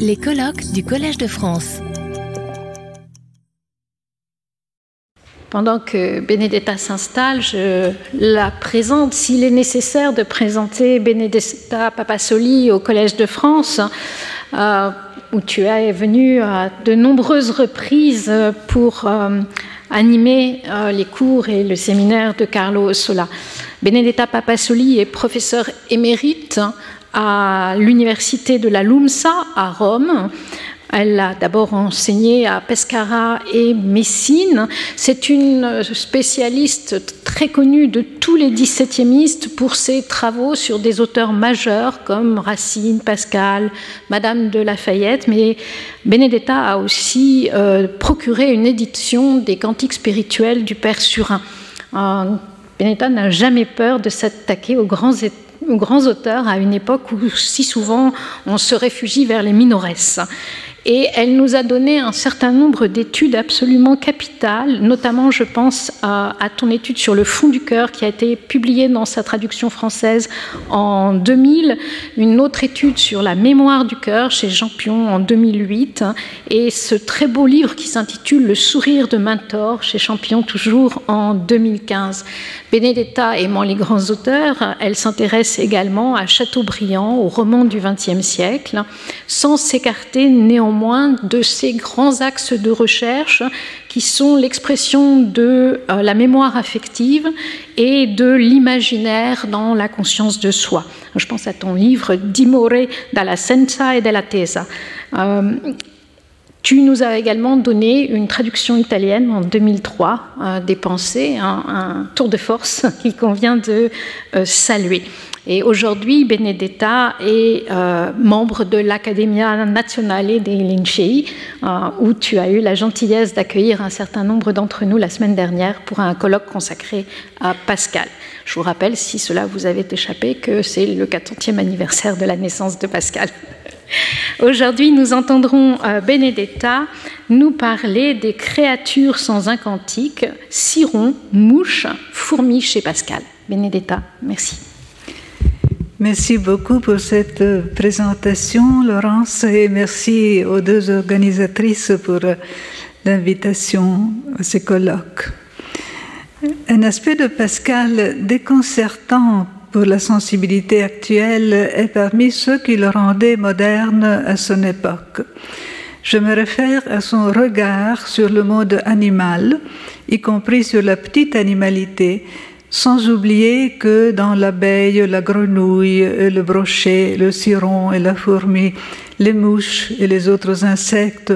Les colloques du Collège de France. Pendant que Benedetta s'installe, je la présente. S'il est nécessaire de présenter Benedetta Papasoli au Collège de France, euh, où tu es venu à de nombreuses reprises pour euh, animer euh, les cours et le séminaire de Carlo Sola. Benedetta Papasoli est professeur émérite à l'université de la LUMSA à Rome. Elle a d'abord enseigné à Pescara et Messine. C'est une spécialiste très connue de tous les 17e pour ses travaux sur des auteurs majeurs comme Racine, Pascal, Madame de Lafayette. Mais Benedetta a aussi euh, procuré une édition des cantiques spirituels du Père Surin. Euh, Benedetta n'a jamais peur de s'attaquer aux grands aux grands auteurs à une époque où si souvent on se réfugie vers les minoresses. Et elle nous a donné un certain nombre d'études absolument capitales, notamment je pense à, ton étude sur le fond du cœur qui a été publiée dans sa traduction française en 2000, une autre étude sur la mémoire du cœur chez Jean Pion en 2008, et ce très beau livre qui s'intitule Le sourire de Mentor chez Champion toujours en 2015. Benedetta aimant les grands auteurs, elle s'intéresse également à Chateaubriand, au roman du XXe siècle, sans s'écarter néanmoins de ces grands axes de recherche qui sont l'expression de euh, la mémoire affective et de l'imaginaire dans la conscience de soi. Je pense à ton livre Dimore dalla senza e della tesa. Euh, tu nous as également donné une traduction italienne en 2003 euh, des pensées, un, tour de force qu'il convient de saluer. Et aujourd'hui, Benedetta est euh, membre de l'Accademia Nazionale dei Lincei, euh, où tu as eu la gentillesse d'accueillir un certain nombre d'entre nous la semaine dernière pour un colloque consacré à Pascal. Je vous rappelle, si cela vous avait échappé, que c'est le 40e anniversaire de la naissance de Pascal. Aujourd'hui, nous entendrons euh, Benedetta nous parler des créatures sans un cantique, cirons, mouches, fourmis chez Pascal. Benedetta, merci. Merci beaucoup pour cette présentation, Laurence, et merci aux deux organisatrices pour l'invitation à ces colloques. Un aspect de Pascal déconcertant la sensibilité actuelle est parmi ceux qui le rendaient moderne à son époque. Je me réfère à son regard sur le monde animal, y compris sur la petite animalité, sans oublier que dans l'abeille, la grenouille, le brochet, le ciron et la fourmi, les mouches et les autres insectes,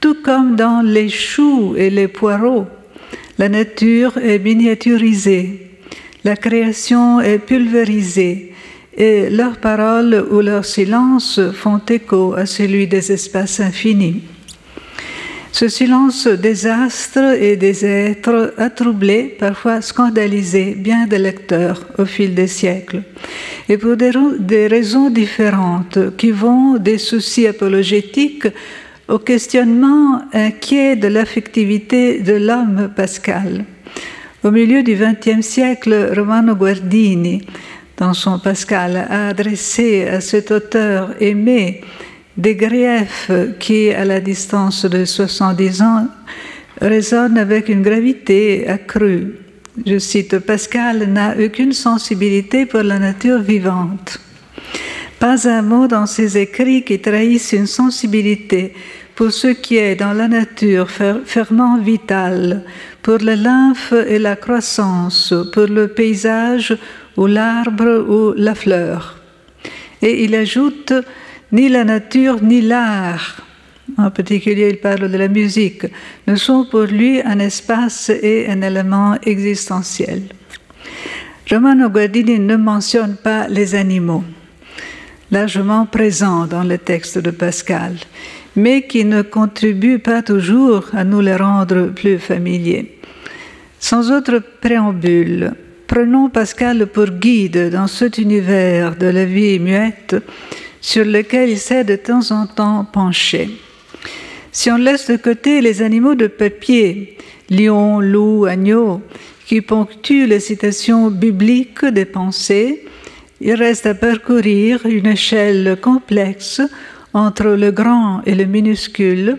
tout comme dans les choux et les poireaux, la nature est miniaturisée, la création est pulvérisée, et leurs paroles ou leurs silences font écho à celui des espaces infinis. Ce silence des astres et des êtres a troublé, parfois scandalisé, bien des lecteurs au fil des siècles, et pour des, raisons différentes qui vont des soucis apologétiques au questionnement inquiet de l'affectivité de l'homme pascal. Au milieu du XXe siècle, Romano Guardini, dans son Pascal, a adressé à cet auteur aimé des griefs qui, à la distance de 70 ans, résonnent avec une gravité accrue. Je cite, Pascal n'a aucune sensibilité pour la nature vivante. Pas un mot dans ses écrits qui trahisse une sensibilité pour ce qui est dans la nature ferment vital, pour la lymphe et la croissance, pour le paysage ou l'arbre ou la fleur. Et il ajoute ni la nature ni l'art, en particulier il parle de la musique, ne sont pour lui un espace et un élément existentiel. Romano Guardini ne mentionne pas les animaux, largement présents dans le texte de Pascal, mais qui ne contribuent pas toujours à nous les rendre plus familiers. Sans autre préambule, prenons Pascal pour guide dans cet univers de la vie muette sur lequel il s'est de temps en temps penché. Si on laisse de côté les animaux de papier, lion, loup, agneau, qui ponctuent les citations bibliques des pensées, il reste à parcourir une échelle complexe entre le grand et le minuscule,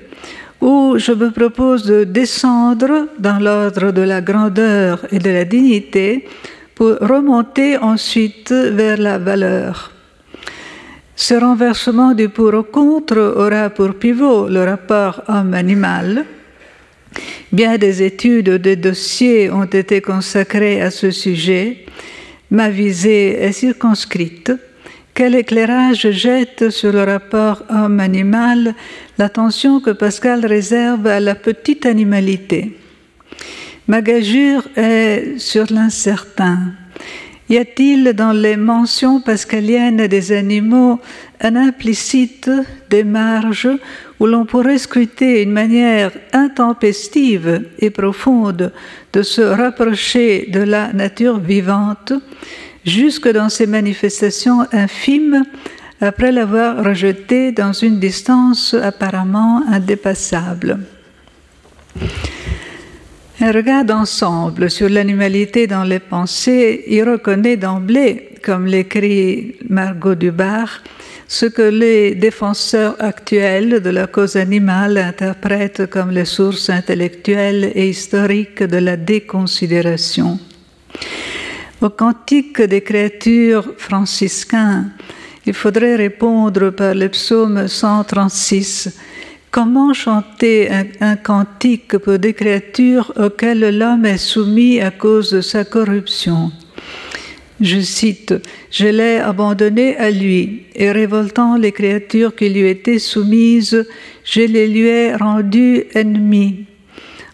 où je me propose de descendre dans l'ordre de la grandeur et de la dignité pour remonter ensuite vers la valeur. Ce renversement du pour au contre aura pour pivot le rapport homme-animal. Bien des études, des dossiers ont été consacrés à ce sujet. Ma visée est circonscrite. Quel éclairage jette sur le rapport homme-animal l'attention que Pascal réserve à la petite animalité? Ma gageure est sur l'incertain. Y a-t-il dans les mentions pascaliennes des animaux un implicite démarge où l'on pourrait scruter une manière intempestive et profonde de se rapprocher de la nature vivante? Jusque dans ses manifestations infimes après l'avoir rejeté dans une distance apparemment indépassable. Un regard d'ensemble sur l'animalité dans les pensées y reconnaît d'emblée, comme l'écrit Margot Dubar, ce que les défenseurs actuels de la cause animale interprètent comme les sources intellectuelles et historiques de la déconsidération. Au cantique des créatures franciscains, il faudrait répondre par le psaume 136 Comment chanter un, cantique pour des créatures auxquelles l'homme est soumis à cause de sa corruption? Je cite Je l'ai abandonné à lui, et révoltant les créatures qui lui étaient soumises, je les lui ai rendues ennemies,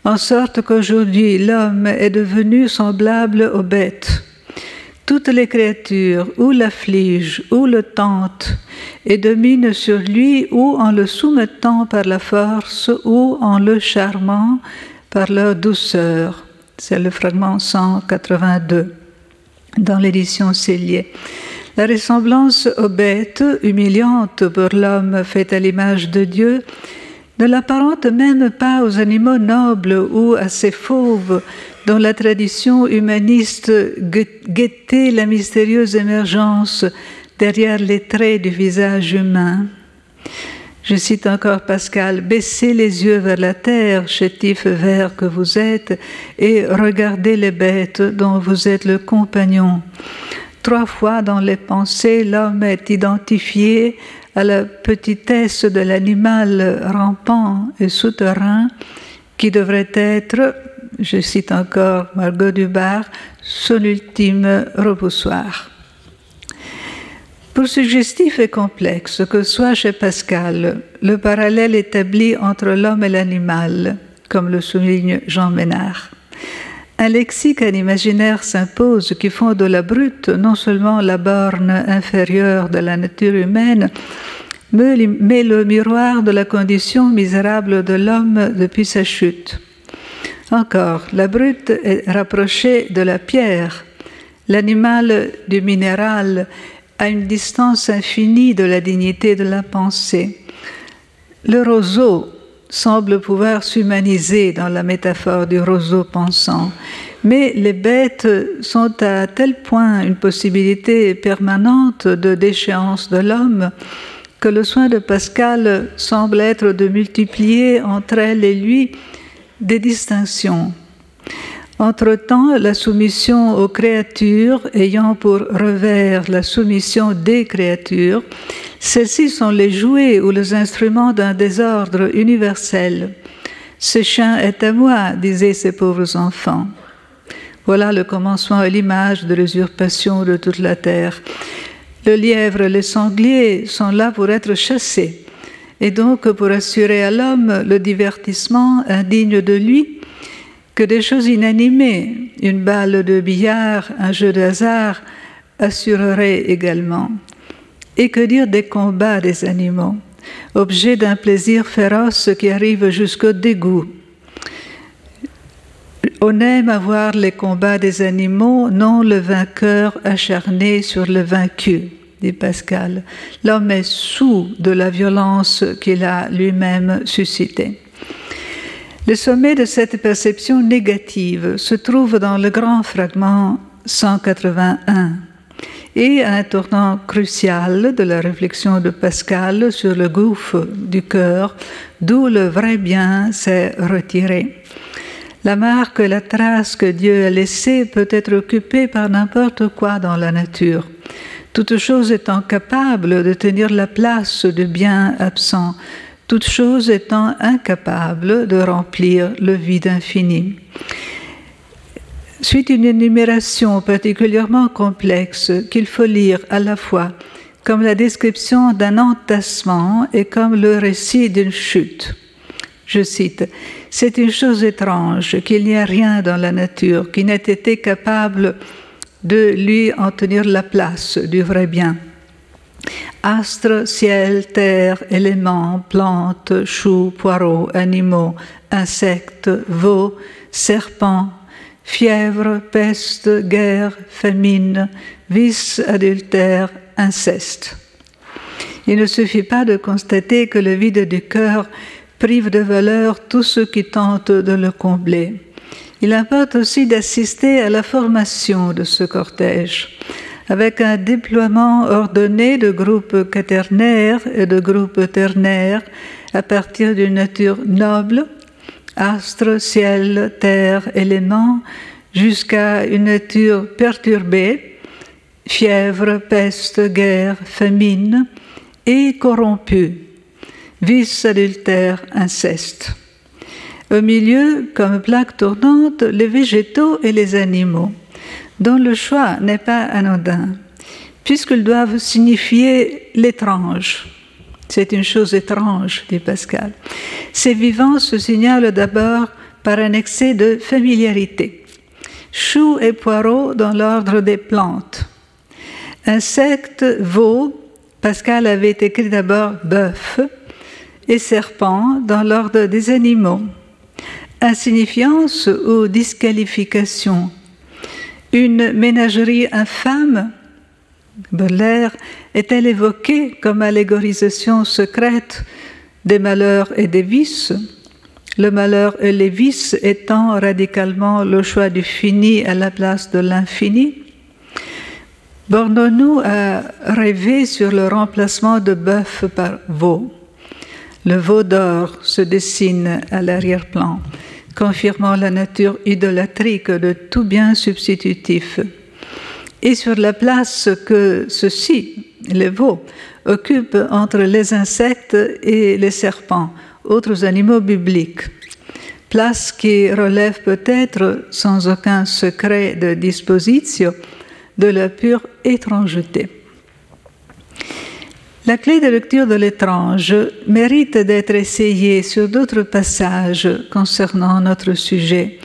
en sorte qu'aujourd'hui l'homme est devenu semblable aux bêtes toutes les créatures ou l'affligent ou le tentent et dominent sur lui ou en le soumettant par la force ou en le charmant par leur douceur. C'est le fragment 182 dans l'édition Célier. La ressemblance aux bêtes, humiliante pour l'homme fait à l'image de Dieu, ne l'apparente même pas aux animaux nobles ou à ces fauves dont la tradition humaniste guettait la mystérieuse émergence derrière les traits du visage humain. Je cite encore Pascal, baissez les yeux vers la terre, chétif vert que vous êtes, et regardez les bêtes dont vous êtes le compagnon. Trois fois dans les pensées, l'homme est identifié à la petitesse de l'animal rampant et souterrain qui devrait être je cite encore Margot Dubar, son ultime repoussoir. Pour suggestif et complexe que soit chez Pascal le parallèle établi entre l'homme et l'animal, comme le souligne Jean Ménard, un lexique, un imaginaire s'impose qui font de la brute non seulement la borne inférieure de la nature humaine, mais le miroir de la condition misérable de l'homme depuis sa chute. Encore, la brute est rapprochée de la pierre, l'animal du minéral à une distance infinie de la dignité de la pensée. Le roseau semble pouvoir s'humaniser dans la métaphore du roseau pensant, mais les bêtes sont à tel point une possibilité permanente de déchéance de l'homme que le soin de Pascal semble être de multiplier entre elles et lui des distinctions. Entre-temps, la soumission aux créatures ayant pour revers la soumission des créatures, celles-ci sont les jouets ou les instruments d'un désordre universel. Ce chien est à moi, disaient ces pauvres enfants. Voilà le commencement et l'image de l'usurpation de toute la terre. Le lièvre et les sangliers sont là pour être chassés et donc pour assurer à l'homme le divertissement indigne de lui, que des choses inanimées, une balle de billard, un jeu de hasard, assureraient également. Et que dire des combats des animaux, objet d'un plaisir féroce qui arrive jusqu'au dégoût. On aime avoir les combats des animaux, non le vainqueur acharné sur le vaincu dit Pascal. L'homme est sous de la violence qu'il a lui-même suscitée. Le sommet de cette perception négative se trouve dans le grand fragment 181. et un tournant crucial de la réflexion de Pascal sur le gouffre du cœur, d'où le vrai bien s'est retiré. La marque, la trace que Dieu a laissée peut être occupée par n'importe quoi dans la nature. Toute chose étant capable de tenir la place du bien absent, toute chose étant incapable de remplir le vide infini. Suite une énumération particulièrement complexe qu'il faut lire à la fois comme la description d'un entassement et comme le récit d'une chute. Je cite, C'est une chose étrange qu'il n'y a rien dans la nature qui n'ait été capable de lui en tenir la place du vrai bien. Astres, ciel, terre, éléments, plantes, choux, poireaux, animaux, insectes, veaux, serpents, fièvre, peste, guerre, famine, vice, adultère, inceste. Il ne suffit pas de constater que le vide du cœur prive de valeur tous ceux qui tentent de le combler. Il importe aussi d'assister à la formation de ce cortège avec un déploiement ordonné de groupes quaternaires et de groupes ternaires à partir d'une nature noble, astre, ciel, terre, éléments, jusqu'à une nature perturbée, fièvre, peste, guerre, famine, et corrompue, vice, adultère, inceste. Au milieu, comme plaque tournante, les végétaux et les animaux dont le choix n'est pas anodin, puisqu'ils doivent signifier l'étrange. C'est une chose étrange, dit Pascal. Ces vivants se signalent d'abord par un excès de familiarité. Choux et poireaux dans l'ordre des plantes. Insectes, veaux, Pascal avait écrit d'abord bœuf, et serpents dans l'ordre des animaux. Insignifiance ou disqualification. Une ménagerie infâme Baudelaire est-elle évoquée comme allégorisation secrète des malheurs et des vices? Le malheur et les vices étant radicalement le choix du fini à la place de l'infini Bornons-nous à rêver sur le remplacement de bœuf par veau. Le veau d'or se dessine à l'arrière-plan confirmant la nature idolâtrique de tout bien substitutif. Et sur la place que ceux-ci, les veaux, occupent entre les insectes et les serpents, autres animaux bibliques. Place qui relève peut-être, sans aucun secret de disposition, de la pure étrangeté. La clé de lecture de l'étrange mérite d'être essayée sur d'autres passages concernant notre sujet.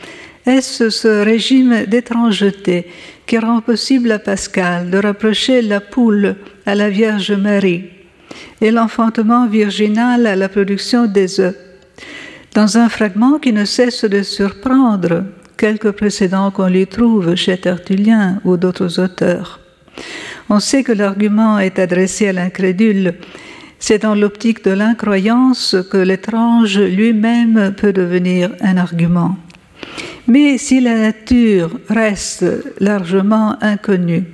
Est-ce ce régime d'étrangeté qui rend possible à Pascal de rapprocher la poule à la Vierge Marie et l'enfantement virginal à la production des œufs? Dans un fragment qui ne cesse de surprendre quelques précédents qu'on lui trouve chez Tertullien ou d'autres auteurs. On sait que l'argument est adressé à l'incrédule. C'est dans l'optique de l'incroyance que l'étrange lui-même peut devenir un argument. Mais si la nature reste largement inconnue,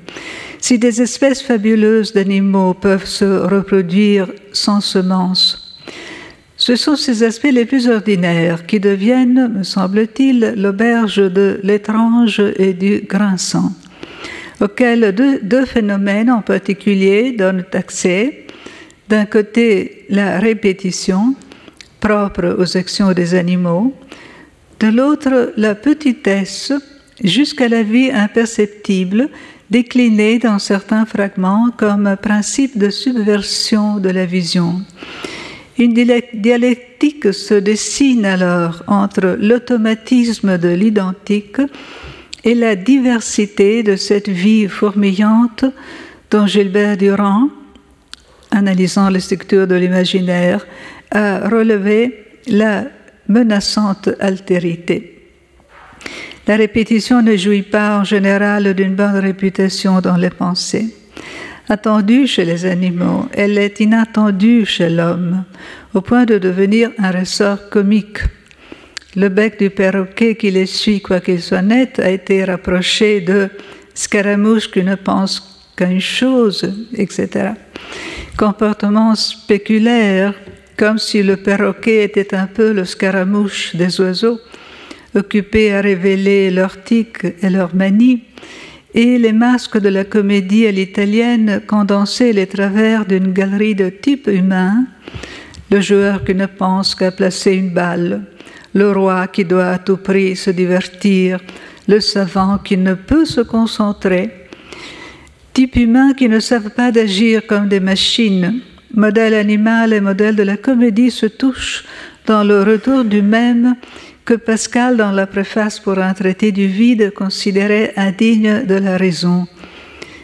si des espèces fabuleuses d'animaux peuvent se reproduire sans semences, ce sont ces aspects les plus ordinaires qui deviennent, me semble-t-il, l'auberge de l'étrange et du grinçant auxquels deux, phénomènes en particulier donnent accès. D'un côté, la répétition, propre aux actions des animaux, de l'autre, la petitesse, jusqu'à la vie imperceptible, déclinée dans certains fragments comme principe de subversion de la vision. Une dialectique se dessine alors entre l'automatisme de l'identique et la diversité de cette vie fourmillante dont Gilbert Durand, analysant les structures de l'imaginaire, a relevé la menaçante altérité. La répétition ne jouit pas en général d'une bonne réputation dans les pensées. Attendue chez les animaux, elle est inattendue chez l'homme, au point de devenir un ressort comique. Le bec du perroquet qui suit, quoiqu'il soit net, a été rapproché de scaramouche qui ne pense qu'à une chose, etc. Comportement spéculaire, comme si le perroquet était un peu le scaramouche des oiseaux, occupés à révéler leurs tics et leurs manies, et les masques de la comédie à l'italienne condensaient les travers d'une galerie de type humain, le joueur qui ne pense qu'à placer une balle, le roi qui doit à tout prix se divertir, le savant qui ne peut se concentrer, type humain qui ne savent pas d'agir comme des machines, modèle animal et modèle de la comédie se touchent dans le retour du même que Pascal, dans la préface pour un traité du vide, considérait indigne de la raison.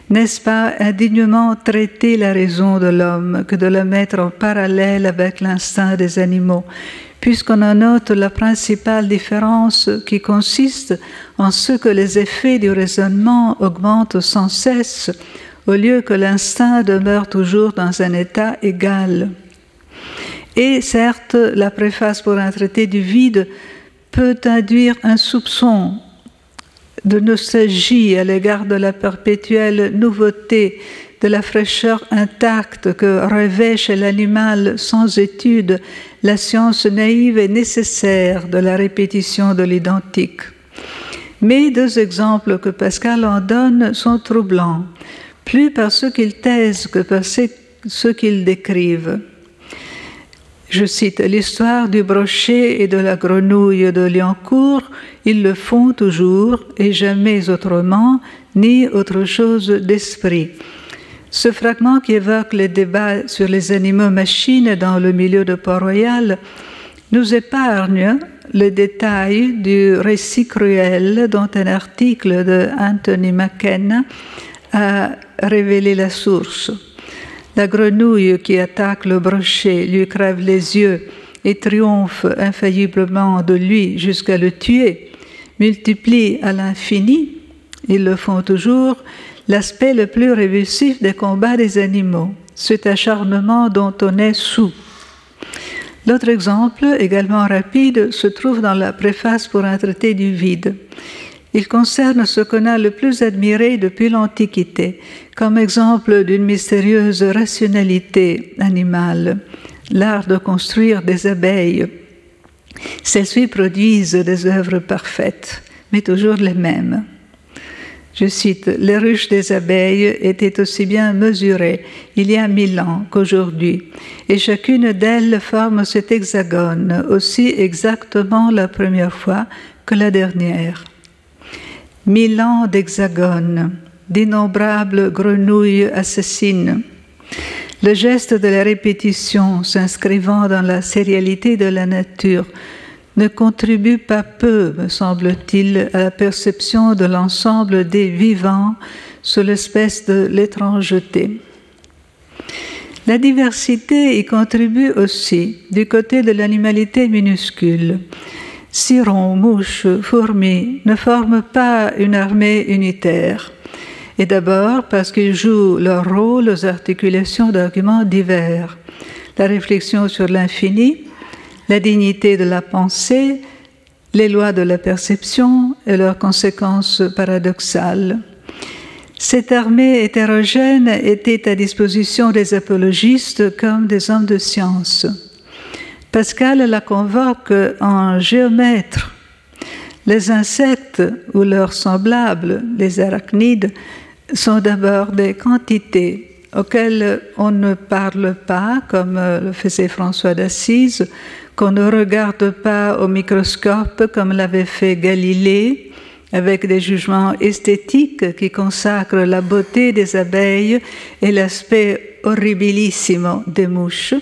N'est-ce pas indignement traiter la raison de l'homme que de la mettre en parallèle avec l'instinct des animaux, puisqu'on en note la principale différence qui consiste en ce que les effets du raisonnement augmentent sans cesse, au lieu que l'instinct demeure toujours dans un état égal. Et certes, la préface pour un traité du vide peut induire un soupçon de nostalgie à l'égard de la perpétuelle nouveauté, de la fraîcheur intacte que revêt chez l'animal sans étude la science naïve et nécessaire de la répétition de l'identique. Mais deux exemples que Pascal en donne sont troublants, plus par ce qu'ils taisent que par ce qu'ils décrivent. Je cite l'histoire du brochet et de la grenouille de Liancourt. Ils le font toujours et jamais autrement, ni autre chose d'esprit. Ce fragment qui évoque les débats sur les animaux-machines dans le milieu de Port-Royal nous épargne le détail du récit cruel dont un article de Anthony McKenna a révélé la source. La grenouille qui attaque le brochet lui crève les yeux et triomphe infailliblement de lui jusqu'à le tuer, multiplie à l'infini, ils le font toujours, l'aspect le plus révulsif des combats des animaux, cet acharnement dont on est sous. L'autre exemple, également rapide, se trouve dans la préface pour un traité du vide. Il concerne ce qu'on a le plus admiré depuis l'Antiquité, comme exemple d'une mystérieuse rationalité animale, l'art de construire des abeilles. Celles-ci produisent des œuvres parfaites, mais toujours les mêmes. Je cite, Les ruches des abeilles étaient aussi bien mesurées il y a mille ans qu'aujourd'hui, et chacune d'elles forme cet hexagone aussi exactement la première fois que la dernière. Mille ans d'hexagone, d'innombrables grenouilles assassines. Le geste de la répétition s'inscrivant dans la sérialité de la nature ne contribue pas peu, me semble-t-il, à la perception de l'ensemble des vivants sous l'espèce de l'étrangeté. La diversité y contribue aussi du côté de l'animalité minuscule. Cirons, mouches, fourmis ne forment pas une armée unitaire. Et d'abord parce qu'ils jouent leur rôle aux articulations d'arguments divers. La réflexion sur l'infini, la dignité de la pensée, les lois de la perception et leurs conséquences paradoxales. Cette armée hétérogène était à disposition des apologistes comme des hommes de science. Pascal la convoque en géomètre. Les insectes ou leurs semblables, les arachnides, sont d'abord des quantités auxquelles on ne parle pas, comme le faisait François d'Assise, qu'on ne regarde pas au microscope comme l'avait fait Galilée, avec des jugements esthétiques qui consacrent la beauté des abeilles et l'aspect horribilissimo des mouches,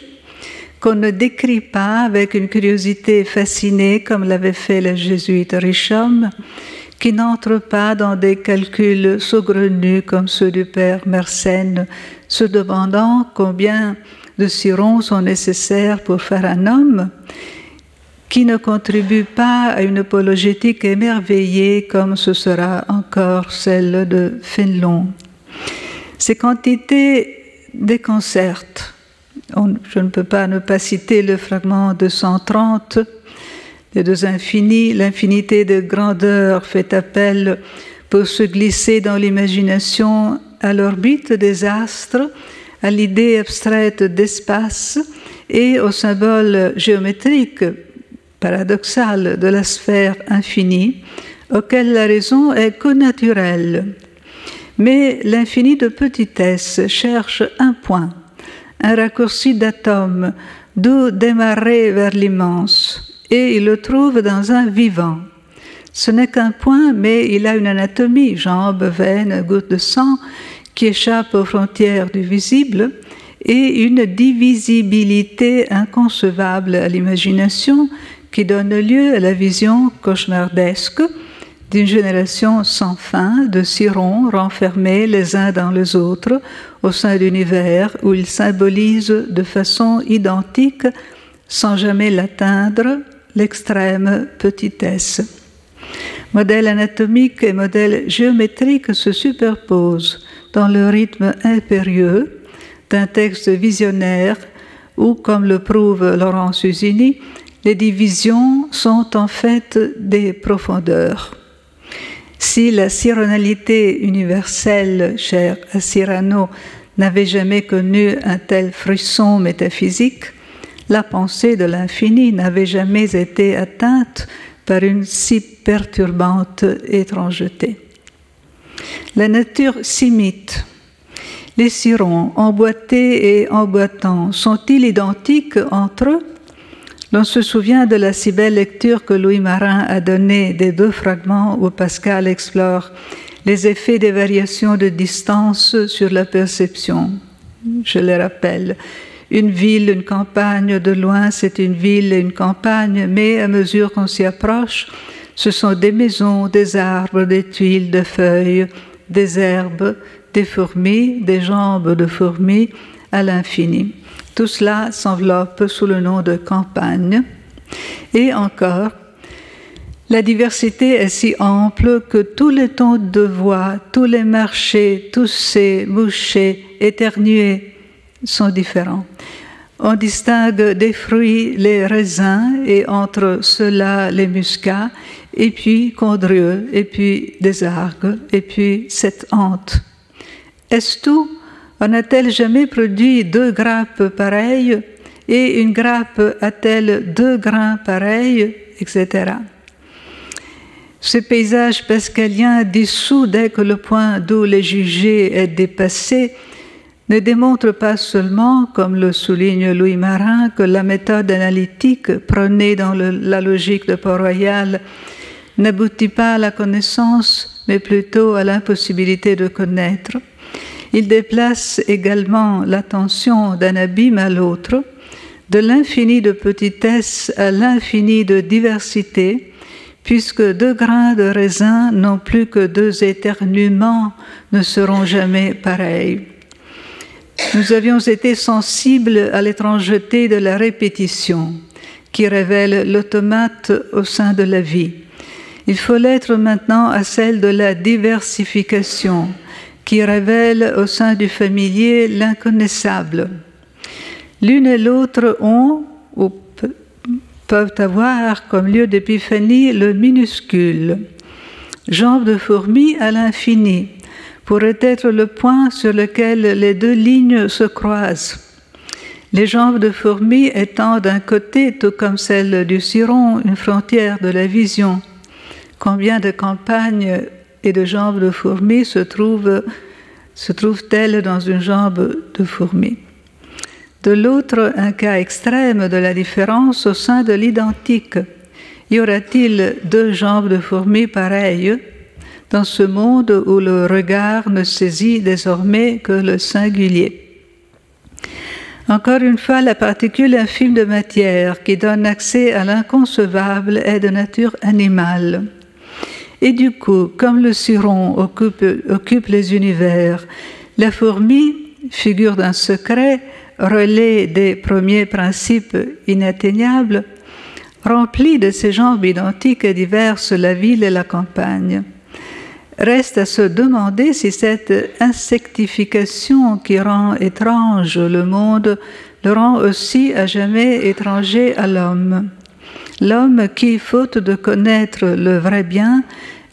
qu'on ne décrit pas avec une curiosité fascinée comme l'avait fait le jésuite Richomme, qui n'entre pas dans des calculs saugrenus comme ceux du père Mersenne, se demandant combien de sirons sont nécessaires pour faire un homme, qui ne contribue pas à une apologétique émerveillée comme ce sera encore celle de Fénelon. Ces quantités déconcertent. je ne peux pas ne pas citer le fragment 230 des deux infinis. L'infinité de grandeur fait appel pour se glisser dans l'imagination à l'orbite des astres, à l'idée abstraite d'espace et au symbole géométrique paradoxal de la sphère infinie, auquel la raison est connaturelle. Mais l'infini de petitesse cherche un point, un raccourci d'atome, d'où démarrer vers l'immense, et il le trouve dans un vivant. Ce n'est qu'un point, mais il a une anatomie, jambes, veines, gouttes de sang, qui échappent aux frontières du visible, et une divisibilité inconcevable à l'imagination qui donne lieu à la vision cauchemardesque d'une génération sans fin de sirons renfermés les uns dans les autres au sein d'univers où ils symbolisent de façon identique, sans jamais l'atteindre, l'extrême petitesse. Modèle anatomique et modèle géométrique se superposent dans le rythme impérieux d'un texte visionnaire où, comme le prouve Laurence Usini, les divisions sont en fait des profondeurs. Si la cyronalité universelle, chère à Cyrano, n'avait jamais connu un tel frisson métaphysique, la pensée de l'infini n'avait jamais été atteinte par une si perturbante étrangeté. La nature s'imite. Les sirons, emboîtés et emboîtants, sont-ils identiques entre eux? L'on se souvient de la si belle lecture que Louis Marin a donnée des deux fragments où Pascal explore les effets des variations de distance sur la perception. Je les rappelle. Une ville, une campagne, de loin c'est une ville et une campagne, mais à mesure qu'on s'y approche, ce sont des maisons, des arbres, des tuiles, des feuilles, des herbes, des fourmis, des jambes de fourmis à l'infini. Tout cela s'enveloppe sous le nom de campagne. Et encore, la diversité est si ample que tous les tons de voix, tous les marchés, tousser, moucher, éternuer sont différents. On distingue des fruits les raisins et entre ceux-là les muscats, et puis condrieux, et puis des argues, et puis cette hante. Est-ce tout? En a-t-elle jamais produit deux grappes pareilles? Et une grappe a-t-elle deux grains pareils, etc. Ce paysage pascalien dissous dès que le point d'où les jugés est dépassé ne démontre pas seulement, comme le souligne Louis Marin, que la méthode analytique prônée dans la logique de Port-Royal n'aboutit pas à la connaissance, mais plutôt à l'impossibilité de connaître. Il déplace également l'attention d'un abîme à l'autre, de l'infini de petitesse à l'infini de diversité, puisque deux grains de raisin non plus que deux éternuements ne seront jamais pareils. Nous avions été sensibles à l'étrangeté de la répétition qui révèle l'automate au sein de la vie. Il faut l'être maintenant à celle de la diversification, qui révèle au sein du familier l'inconnaissable. L'une et l'autre ont ou peuvent avoir comme lieu d'épiphanie le minuscule. Jambes de fourmi à l'infini pourrait être le point sur lequel les deux lignes se croisent. Les jambes de fourmi étant d'un côté, tout comme celle du ciron, une frontière de la vision. Combien de campagnes et de jambes de fourmi se trouvent se trouve-t-elle dans une jambe de fourmi? De l'autre, un cas extrême de la différence au sein de l'identique. Y aura-t-il deux jambes de fourmi pareilles? Dans ce monde où le regard ne saisit désormais que le singulier encore une fois, la particule infime de matière qui donne accès à l'inconcevable est de nature animale. Et du coup, comme le ciron occupe, les univers, la fourmi, figure d'un secret, relais des premiers principes inatteignables, remplit de ces jambes identiques et diverses la ville et la campagne. Reste à se demander si cette insectification qui rend étrange le monde le rend aussi à jamais étranger à l'homme. L'homme qui, faute de connaître le vrai bien,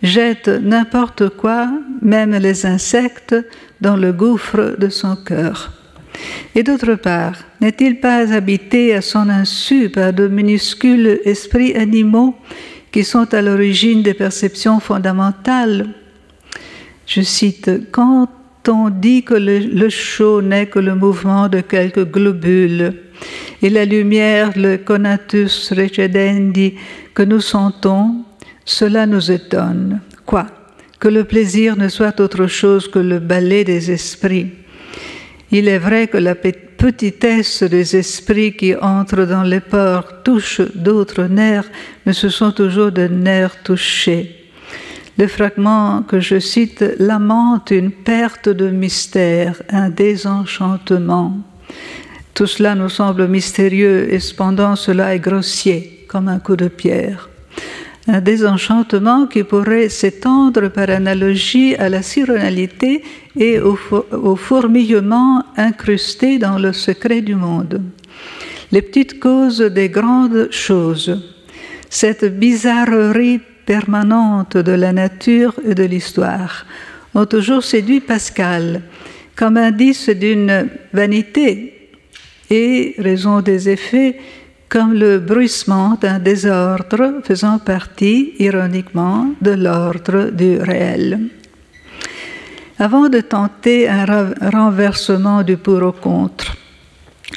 jette n'importe quoi, même les insectes, dans le gouffre de son cœur. Et d'autre part, n'est-il pas habité à son insu par de minuscules esprits animaux qui sont à l'origine des perceptions fondamentales Je cite, Quand on dit que le, chaud n'est que le mouvement de quelques globules, et la lumière, le conatus recedendi que nous sentons, cela nous étonne. Quoi? Que le plaisir ne soit autre chose que le ballet des esprits. Il est vrai que la petitesse des esprits qui entrent dans les pores touche d'autres nerfs, mais ce sont toujours des nerfs touchés. Le fragment que je cite lamente une perte de mystère, un désenchantement. Tout cela nous semble mystérieux et cependant cela est grossier, comme un coup de pierre. Un désenchantement qui pourrait s'étendre par analogie à la sironalité et au, au fourmillement incrusté dans le secret du monde. Les petites causes des grandes choses. Cette bizarrerie permanente de la nature et de l'histoire ont toujours séduit Pascal comme indice d'une vanité et raison des effets comme le bruissement d'un désordre faisant partie, ironiquement, de l'ordre du réel. Avant de tenter un renversement du pour au contre,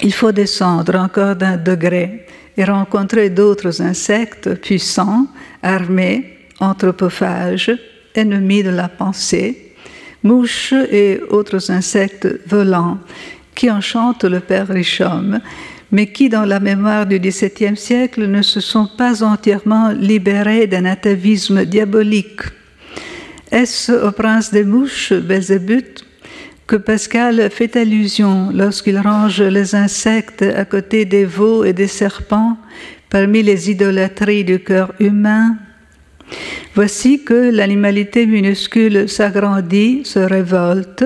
il faut descendre encore d'un degré et rencontrer d'autres insectes puissants, armés, anthropophages, ennemis de la pensée, mouches et autres insectes volants qui enchantent le père Richomme, mais qui, dans la mémoire du XVIIe siècle, ne se sont pas entièrement libérés d'un atavisme diabolique. Est-ce au prince des mouches, Belzébuth, que Pascal fait allusion lorsqu'il range les insectes à côté des veaux et des serpents parmi les idolâtries du cœur humain. Voici que l'animalité minuscule s'agrandit, se révolte,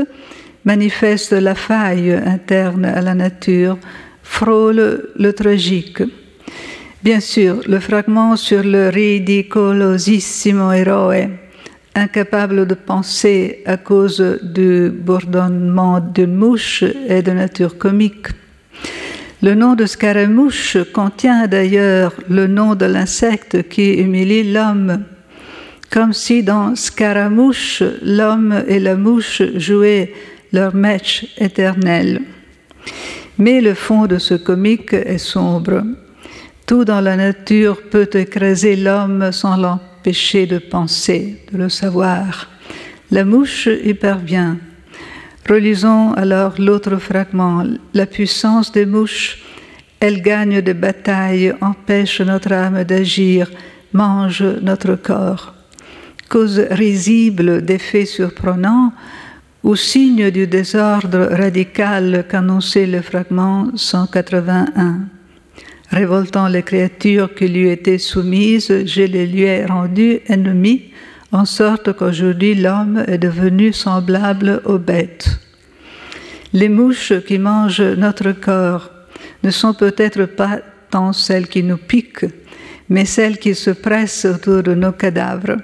manifeste la faille interne à la nature, frôle le tragique. Bien sûr, le fragment sur le ridicolosissimo eroe incapable de penser à cause du bourdonnement d'une mouche est de nature comique. Le nom de scaramouche contient d'ailleurs le nom de l'insecte qui humilie l'homme, comme si dans Scaramouche, l'homme et la mouche jouaient leur match éternel. Mais le fond de ce comique est sombre. Tout dans la nature peut écraser l'homme sans l'empêcher de penser, de le savoir. La mouche y parvient. Relisons alors l'autre fragment. La puissance des mouches, elle gagne des batailles, empêche notre âme d'agir, mange notre corps. Cause risible d'effets surprenants ou signe du désordre radical qu'annonçait le fragment 181 révoltant les créatures qui lui étaient soumises, je les lui ai rendues ennemies, en sorte qu'aujourd'hui l'homme est devenu semblable aux bêtes. Les mouches qui mangent notre corps ne sont peut-être pas tant celles qui nous piquent, mais celles qui se pressent autour de nos cadavres,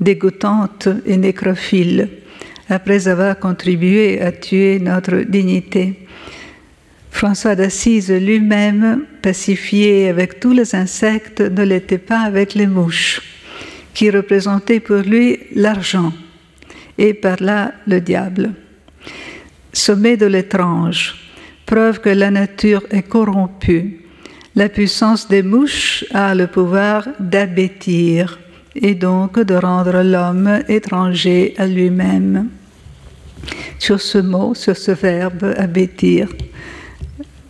dégoûtantes et nécrophiles, après avoir contribué à tuer notre dignité. François d'Assise lui-même, pacifié avec tous les insectes, ne l'était pas avec les mouches, qui représentaient pour lui l'argent et par là le diable. Sommet de l'étrange, preuve que la nature est corrompue. La puissance des mouches a le pouvoir d'abêtir et donc de rendre l'homme étranger à lui-même. Sur ce mot, sur ce verbe abêtir,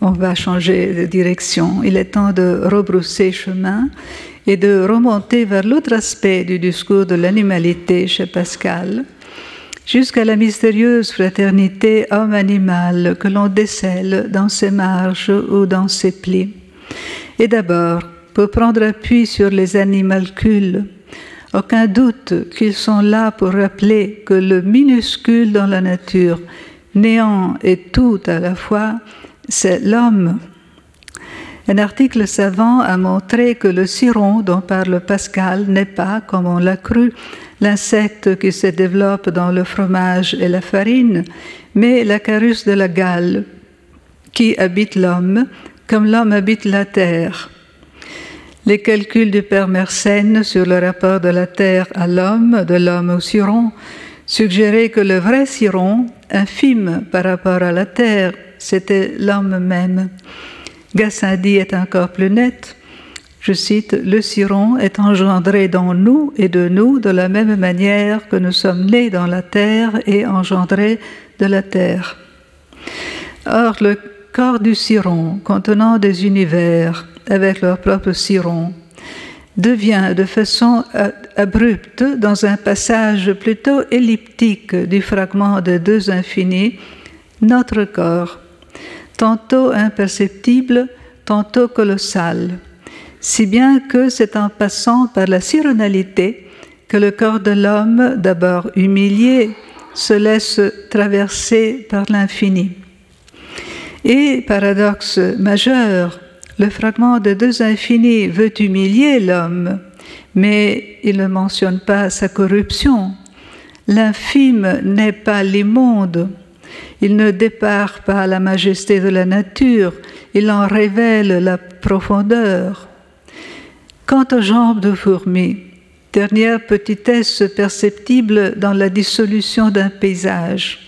on va changer de direction. Il est temps de rebrousser chemin et de remonter vers l'autre aspect du discours de l'animalité chez Pascal, jusqu'à la mystérieuse fraternité homme-animal que l'on décèle dans ses marges ou dans ses plis. Et d'abord, pour prendre appui sur les animalcules, aucun doute qu'ils sont là pour rappeler que le minuscule dans la nature, néant et tout à la fois, c'est l'homme. Un article savant a montré que le ciron dont parle Pascal n'est pas, comme on l'a cru, l'insecte qui se développe dans le fromage et la farine, mais la carus de la gale, qui habite l'homme, comme l'homme habite la terre. Les calculs du père Mersenne sur le rapport de la terre à l'homme, de l'homme au ciron, suggéraient que le vrai ciron, infime par rapport à la terre, c'était l'homme même. Gassendi est encore plus net. Je cite, Le ciron est engendré dans nous et de nous de la même manière que nous sommes nés dans la terre et engendrés de la terre. Or, le corps du ciron, contenant des univers avec leur propre ciron, devient de façon abrupte, dans un passage plutôt elliptique du fragment de deux infinis, notre corps, tantôt imperceptible, tantôt colossal, si bien que c'est en passant par la sironalité que le corps de l'homme, d'abord humilié, se laisse traverser par l'infini. Et paradoxe majeur, le fragment de deux infinis veut humilier l'homme, mais il ne mentionne pas sa corruption. L'infime n'est pas l'immonde. Il ne départ pas la majesté de la nature, il en révèle la profondeur. Quant aux jambes de fourmi, dernière petitesse perceptible dans la dissolution d'un paysage,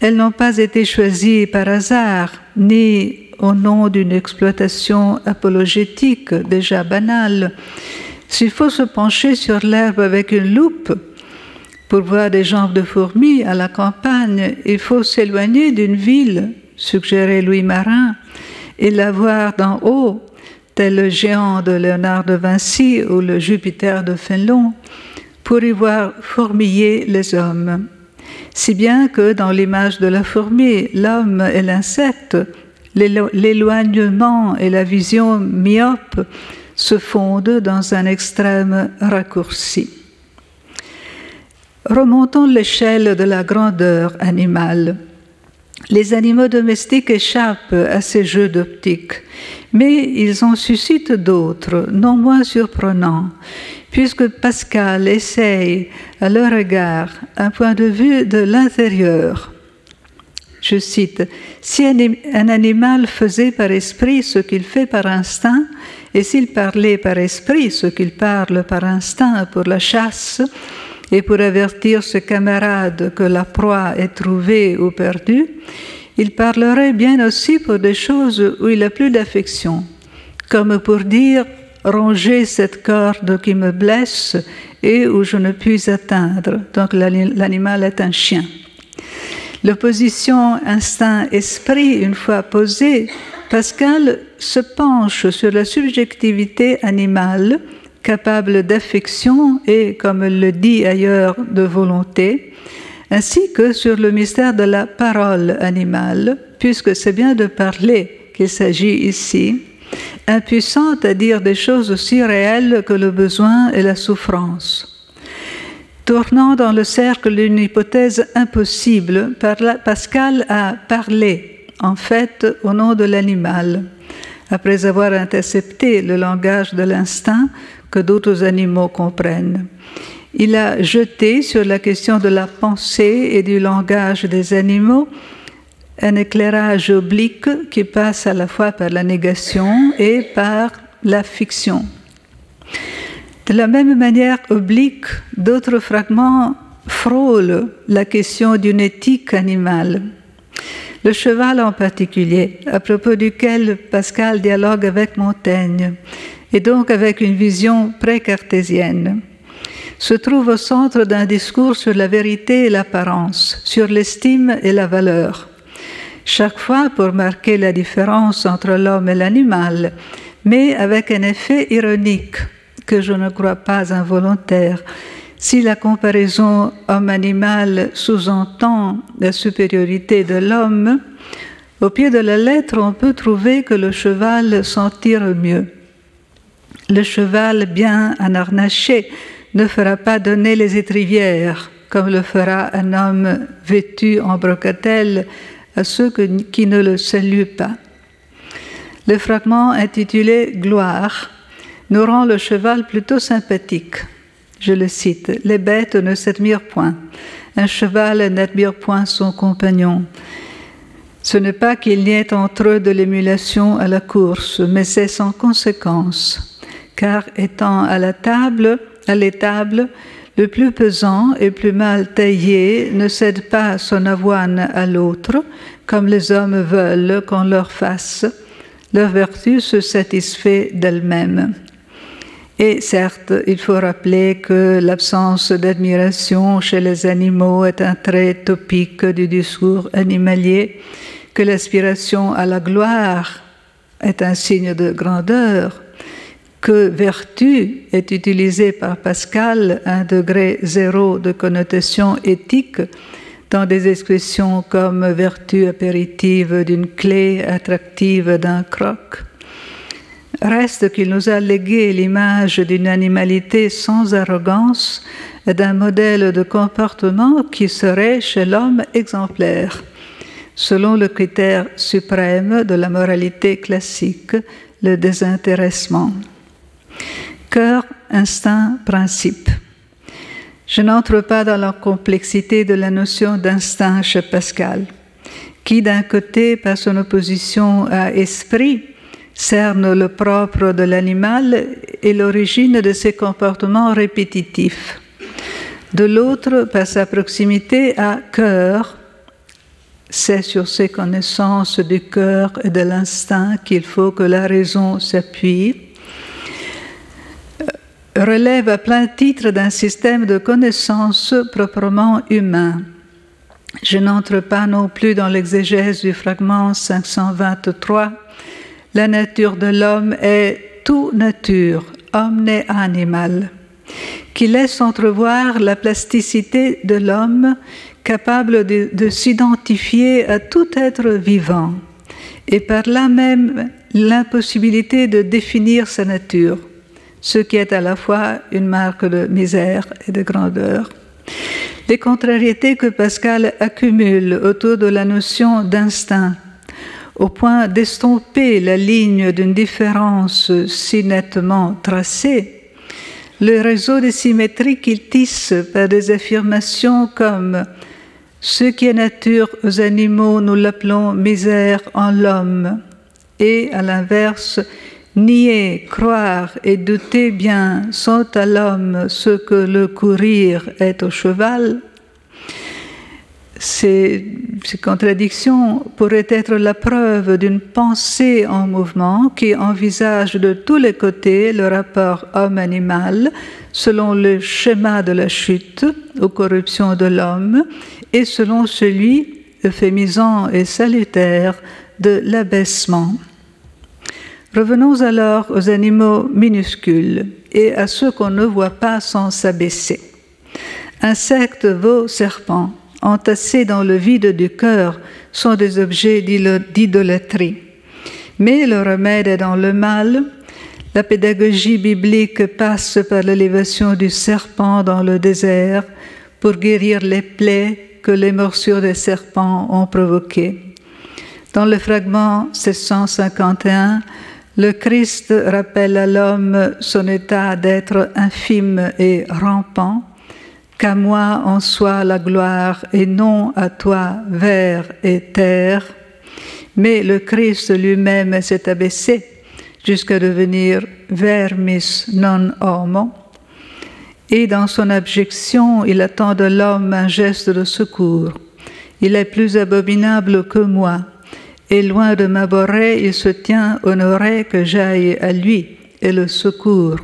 elles n'ont pas été choisies par hasard, ni au nom d'une exploitation apologétique déjà banale. S'il faut se pencher sur l'herbe avec une loupe pour voir des jambes de fourmis à la campagne, il faut s'éloigner d'une ville, suggérait Louis Marin, et la voir d'en haut, tel le géant de Léonard de Vinci ou le Jupiter de Fénelon, pour y voir fourmiller les hommes. Si bien que dans l'image de la fourmi, l'homme et l'insecte l'éloignement et la vision myope se fondent dans un extrême raccourci. Remontons l'échelle de la grandeur animale. Les animaux domestiques échappent à ces jeux d'optique, mais ils en suscitent d'autres, non moins surprenants, puisque Pascal essaye à leur égard un point de vue de l'intérieur je cite, Si un animal faisait par esprit ce qu'il fait par instinct, et s'il parlait par esprit ce qu'il parle par instinct pour la chasse, et pour avertir ses camarades que la proie est trouvée ou perdue, il parlerait bien aussi pour des choses où il a plus d'affection, comme pour dire ronger cette corde qui me blesse et où je ne puis atteindre. Donc l'animal est un chien. L'opposition instinct-esprit, une fois posée, Pascal se penche sur la subjectivité animale, capable d'affection et, comme le dit ailleurs, de volonté, ainsi que sur le mystère de la parole animale, puisque c'est bien de parler qu'il s'agit ici, impuissante à dire des choses aussi réelles que le besoin et la souffrance. Tournant dans le cercle d'une hypothèse impossible, Pascal a parlé, en fait, au nom de l'animal, après avoir intercepté le langage de l'instinct que d'autres animaux comprennent. Il a jeté sur la question de la pensée et du langage des animaux un éclairage oblique qui passe à la fois par la négation et par la fiction. De la même manière oblique, d'autres fragments frôlent la question d'une éthique animale. Le cheval en particulier, à propos duquel Pascal dialogue avec Montaigne, et donc avec une vision pré-cartésienne, se trouve au centre d'un discours sur la vérité et l'apparence, sur l'estime et la valeur. Chaque fois pour marquer la différence entre l'homme et l'animal, mais avec un effet ironique que je ne crois pas involontaire. Si la comparaison homme-animal sous-entend la supériorité de l'homme, au pied de la lettre, on peut trouver que le cheval s'en tire mieux. Le cheval bien enharnaché ne fera pas donner les étrivières, comme le fera un homme vêtu en brocatelle à ceux qui ne le saluent pas. Le fragment intitulé Gloire nous rend le cheval plutôt sympathique. Je le cite Les bêtes ne s'admirent point. Un cheval n'admire point son compagnon. Ce n'est pas qu'il n'y ait entre eux de l'émulation à la course, mais c'est sans conséquence, car étant à la table, à l'étable, le plus pesant et plus mal taillé ne cède pas son avoine à l'autre, comme les hommes veulent qu'on leur fasse. Leur vertu se satisfait d'elle-même. Et certes, il faut rappeler que l'absence d'admiration chez les animaux est un trait topique du discours animalier, que l'aspiration à la gloire est un signe de grandeur, que vertu est utilisé par Pascal à un degré zéro de connotation éthique dans des expressions comme vertu apéritive d'une clé attractive d'un croc. Reste qu'il nous a légué l'image d'une animalité sans arrogance et d'un modèle de comportement qui serait chez l'homme exemplaire, selon le critère suprême de la moralité classique, le désintéressement. Cœur, instinct, principe. Je n'entre pas dans la complexité de la notion d'instinct chez Pascal, qui d'un côté, par son opposition à esprit, cerne le propre de l'animal et l'origine de ses comportements répétitifs. De l'autre, par sa proximité à cœur, c'est sur ses connaissances du cœur et de l'instinct qu'il faut que la raison s'appuie relève à plein titre d'un système de connaissances proprement humain. Je n'entre pas non plus dans l'exégèse du fragment 523. La nature de l'homme est tout nature, omne animal, qui laisse entrevoir la plasticité de l'homme capable de, de s'identifier à tout être vivant et par là même l'impossibilité de définir sa nature ce qui est à la fois une marque de misère et de grandeur. Les contrariétés que Pascal accumule autour de la notion d'instinct, au point d'estomper la ligne d'une différence si nettement tracée, le réseau de symétrie qu'il tisse par des affirmations comme ce qui est nature aux animaux, nous l'appelons misère en l'homme, et à l'inverse, Nier, croire et douter bien sont à l'homme ce que le courir est au cheval, ces, ces, contradictions pourraient être la preuve d'une pensée en mouvement qui envisage de tous les côtés le rapport homme-animal selon le schéma de la chute aux corruptions de l'homme et selon celui euphémisant et salutaire de l'abaissement. Revenons alors aux animaux minuscules et à ceux qu'on ne voit pas sans s'abaisser. Insectes, veaux, serpents, entassés dans le vide du cœur, sont des objets d'idolâtrie. Mais le remède est dans le mal. La pédagogie biblique passe par l'élévation du serpent dans le désert pour guérir les plaies que les morsures des serpents ont provoquées. Dans le fragment 751, le Christ rappelle à l'homme son état d'être infime et rampant, qu'à moi en soit la gloire et non à toi vers et terre. Mais le Christ lui-même s'est abaissé jusqu'à devenir vermis non homo. Et dans son abjection, il attend de l'homme un geste de secours. Il est plus abominable que moi et loin de m'aborrer, il se tient honoré que j'aille à lui et le secours.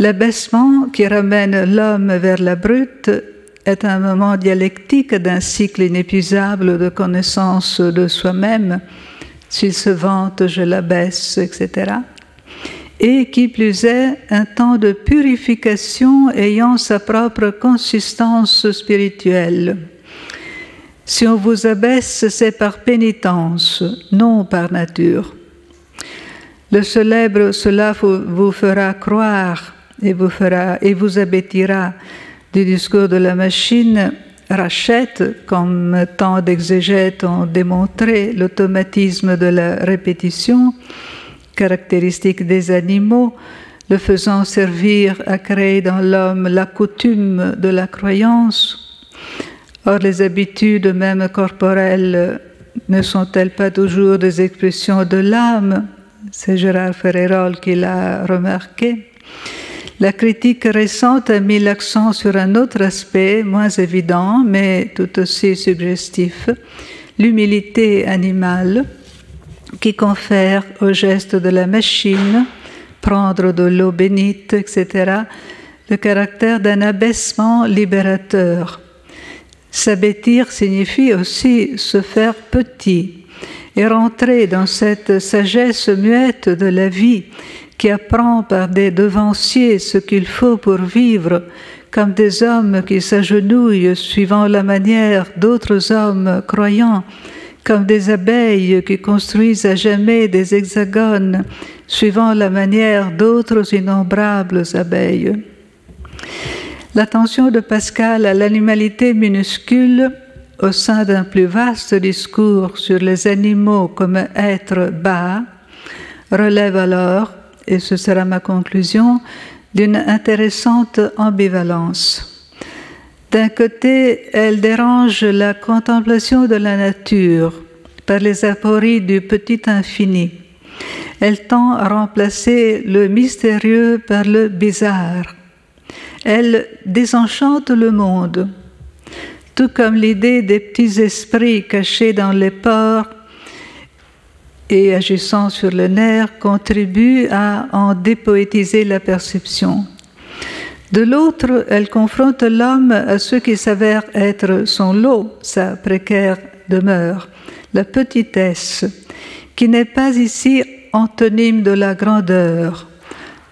L'abaissement qui ramène l'homme vers la brute est un moment dialectique d'un cycle inépuisable de connaissance de soi-même. S'il se vante, je l'abaisse, etc. Et qui plus est, un temps de purification ayant sa propre consistance spirituelle. Si on vous abaisse, c'est par pénitence, non par nature. Le célèbre cela vous fera croire et vous, fera, et vous abattira du discours de la machine rachète, comme tant d'exégètes ont démontré, l'automatisme de la répétition, caractéristique des animaux, le faisant servir à créer dans l'homme la coutume de la croyance. Or, les habitudes, même corporelles, ne sont-elles pas toujours des expressions de l'âme? C'est Gérard Ferrérol qui l'a remarqué. La critique récente a mis l'accent sur un autre aspect, moins évident, mais tout aussi suggestif, l'humilité animale, qui confère au geste de la machine, prendre de l'eau bénite, etc., le caractère d'un abaissement libérateur. S'abattir signifie aussi se faire petit et rentrer dans cette sagesse muette de la vie qui apprend par des devanciers ce qu'il faut pour vivre, comme des hommes qui s'agenouillent suivant la manière d'autres hommes croyants, comme des abeilles qui construisent à jamais des hexagones suivant la manière d'autres innombrables abeilles. L'attention de Pascal à l'animalité minuscule au sein d'un plus vaste discours sur les animaux comme êtres bas relève alors et ce sera ma conclusion, d'une intéressante ambivalence. D'un côté, elle dérange la contemplation de la nature par les apories du petit infini. Elle tend à remplacer le mystérieux par le bizarre. Elle désenchante le monde, tout comme l'idée des petits esprits cachés dans les ports et agissant sur le nerf contribue à en dépoétiser la perception. De l'autre, elle confronte l'homme à ce qui s'avère être son lot, sa précaire demeure, la petitesse, qui n'est pas ici antonyme de la grandeur,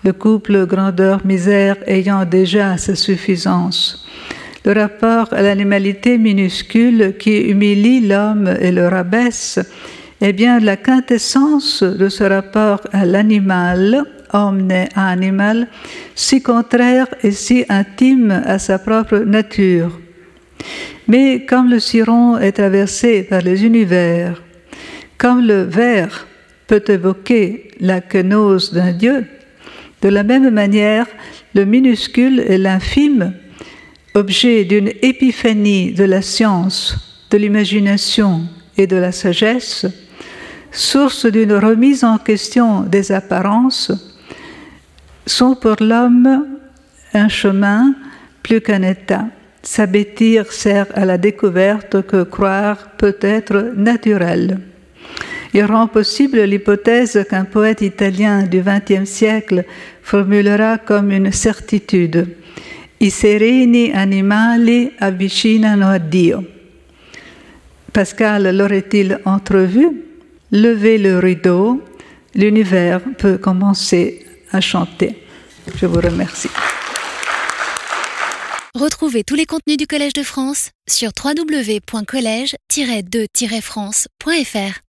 le couple grandeur-misère ayant déjà sa suffisance. Le rapport à l'animalité minuscule qui humilie l'homme et le rabaisse eh bien, la quintessence de ce rapport à l'animal, omne animal, si contraire et si intime à sa propre nature. Mais comme le ciron est traversé par les univers, comme le ver peut évoquer la quenose d'un Dieu, de la même manière, le minuscule et l'infime, objet d'une épiphanie de la science, de l'imagination et de la sagesse, source d'une remise en question des apparences, sont pour l'homme un chemin plus qu'un état. S'abêtir sert à la découverte que croire peut être naturel. Il rend possible l'hypothèse qu'un poète italien du XXe siècle formulera comme une certitude. I sereni animali avvicinano a Dio. Pascal l'aurait-il entrevu? Levez le rideau, l'univers peut commencer à chanter. Je vous remercie. Retrouvez tous les contenus du Collège de France sur www.colège-2-france.fr.